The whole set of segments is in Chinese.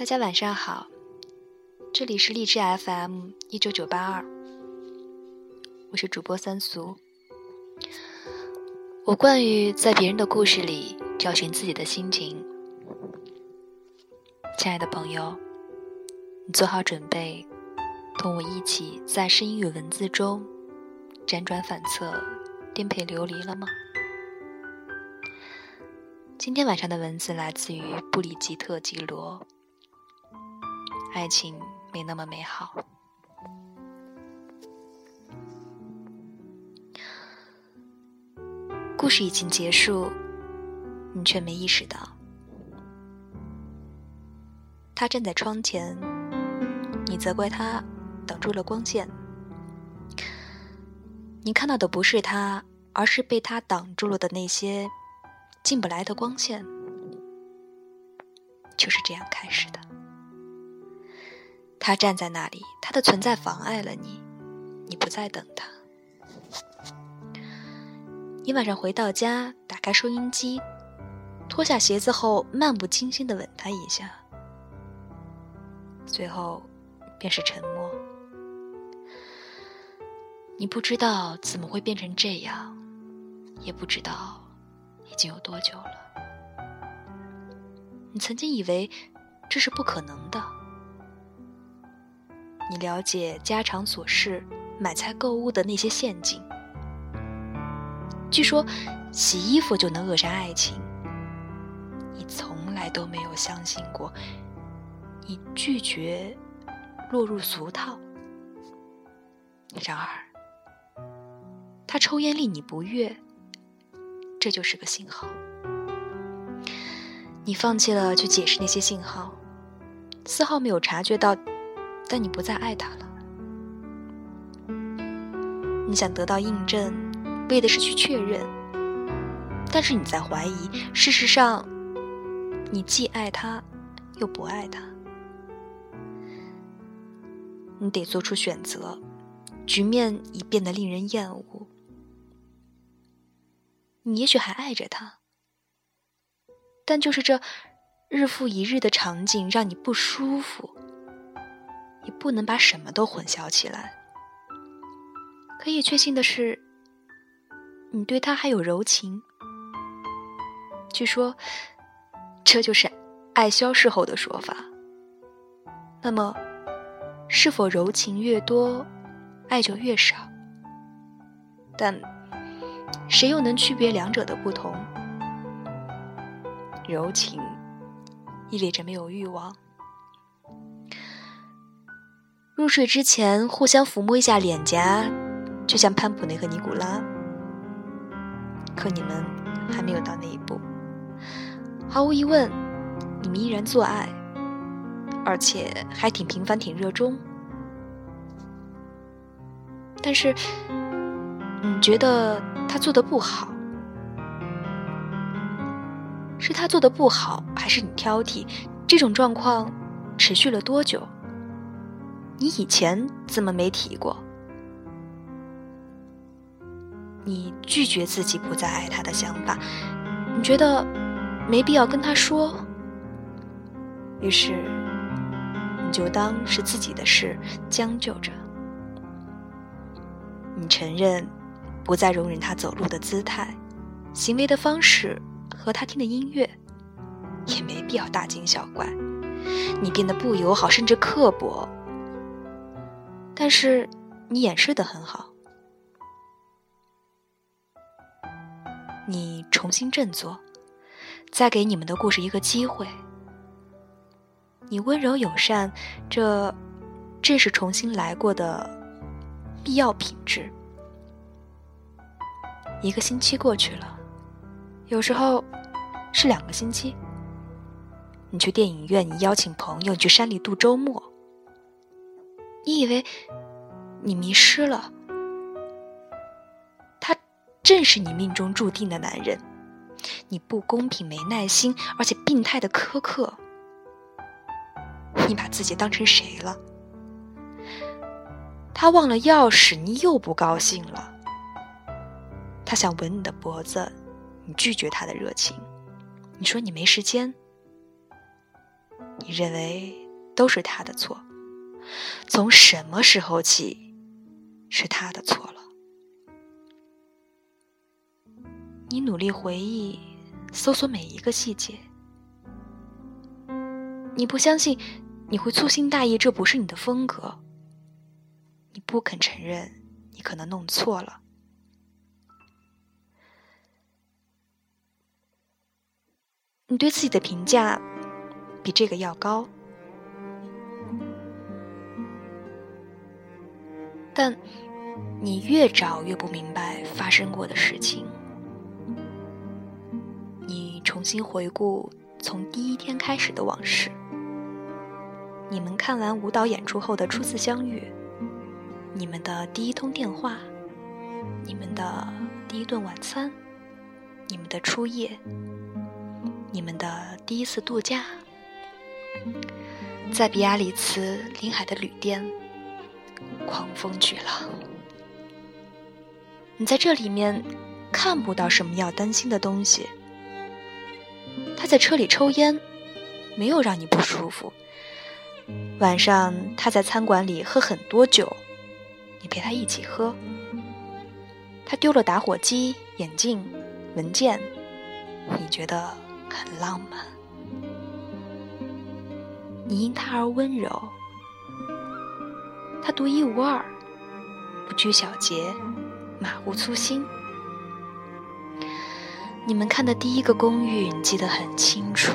大家晚上好，这里是荔枝 FM 一九九八二，我是主播三俗。我惯于在别人的故事里找寻自己的心情。亲爱的朋友，你做好准备，同我一起在声音与文字中辗转反侧、颠沛流离了吗？今天晚上的文字来自于布里吉特·吉罗。爱情没那么美好。故事已经结束，你却没意识到。他站在窗前，你责怪他挡住了光线。你看到的不是他，而是被他挡住了的那些进不来的光线。就是这样开始的。他站在那里，他的存在妨碍了你，你不再等他。你晚上回到家，打开收音机，脱下鞋子后，漫不经心的吻他一下，最后便是沉默。你不知道怎么会变成这样，也不知道已经有多久了。你曾经以为这是不可能的。你了解家常琐事、买菜购物的那些陷阱。据说洗衣服就能扼杀爱情，你从来都没有相信过。你拒绝落入俗套。然而，他抽烟令你不悦，这就是个信号。你放弃了去解释那些信号，丝毫没有察觉到。但你不再爱他了，你想得到印证，为的是去确认。但是你在怀疑，事实上，你既爱他，又不爱他。你得做出选择，局面已变得令人厌恶。你也许还爱着他，但就是这日复一日的场景让你不舒服。不能把什么都混淆起来。可以确信的是，你对他还有柔情。据说，这就是爱消逝后的说法。那么，是否柔情越多，爱就越少？但谁又能区别两者的不同？柔情意味着没有欲望。入睡之前，互相抚摸一下脸颊，就像潘普内和尼古拉。可你们还没有到那一步。毫无疑问，你们依然做爱，而且还挺频繁、挺热衷。但是，你觉得他做的不好？是他做的不好，还是你挑剔？这种状况持续了多久？你以前怎么没提过？你拒绝自己不再爱他的想法，你觉得没必要跟他说，于是你就当是自己的事，将就着。你承认不再容忍他走路的姿态、行为的方式和他听的音乐，也没必要大惊小怪。你变得不友好，甚至刻薄。但是你掩饰的很好，你重新振作，再给你们的故事一个机会。你温柔友善，这正是重新来过的必要品质。一个星期过去了，有时候是两个星期。你去电影院，你邀请朋友你去山里度周末。你以为你迷失了，他正是你命中注定的男人。你不公平、没耐心，而且病态的苛刻。你把自己当成谁了？他忘了钥匙，你又不高兴了。他想吻你的脖子，你拒绝他的热情。你说你没时间。你认为都是他的错。从什么时候起，是他的错了？你努力回忆，搜索每一个细节。你不相信，你会粗心大意，这不是你的风格。你不肯承认，你可能弄错了。你对自己的评价比这个要高，但你越找越不明白发生过的事情。你重新回顾从第一天开始的往事，你们看完舞蹈演出后的初次相遇，你们的第一通电话，你们的第一顿晚餐，你们的初夜。你们的第一次度假，在比亚里茨临海的旅店，狂风巨浪。你在这里面看不到什么要担心的东西。他在车里抽烟，没有让你不舒服。晚上他在餐馆里喝很多酒，你陪他一起喝。他丢了打火机、眼镜、文件，你觉得？很浪漫，你因他而温柔，他独一无二，不拘小节，马虎粗心。你们看的第一个公寓，记得很清楚，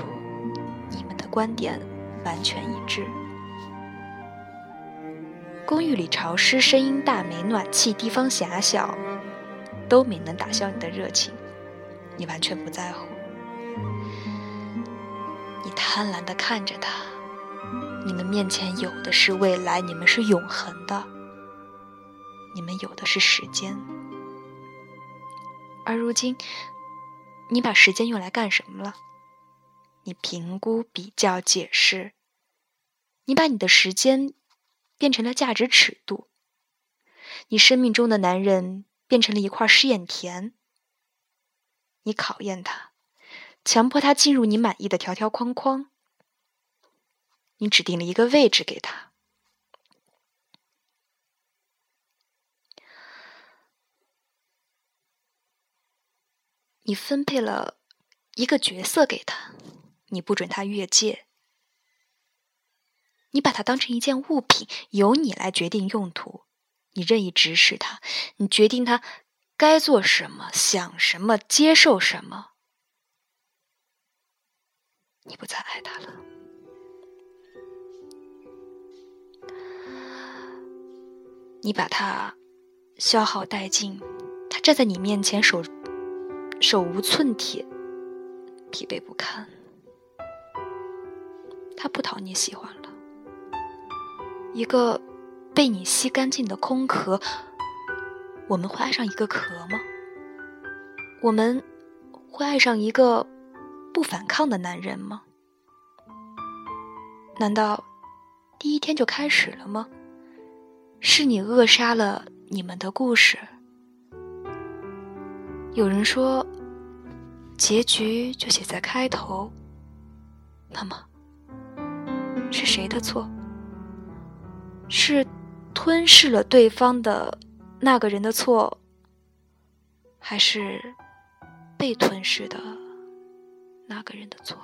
你们的观点完全一致。公寓里潮湿，声音大，没暖气，地方狭小，都没能打消你的热情，你完全不在乎。你贪婪的看着他，你们面前有的是未来，你们是永恒的，你们有的是时间。而如今，你把时间用来干什么了？你评估、比较、解释，你把你的时间变成了价值尺度，你生命中的男人变成了一块试验田，你考验他。强迫他进入你满意的条条框框，你指定了一个位置给他，你分配了一个角色给他，你不准他越界，你把他当成一件物品，由你来决定用途，你任意指使他，你决定他该做什么、想什么、接受什么。你不再爱他了，你把他消耗殆尽，他站在你面前手手无寸铁，疲惫不堪，他不讨你喜欢了。一个被你吸干净的空壳，我们会爱上一个壳吗？我们会爱上一个？不反抗的男人吗？难道第一天就开始了吗？是你扼杀了你们的故事。有人说，结局就写在开头。那么，是谁的错？是吞噬了对方的那个人的错，还是被吞噬的？那个人的错。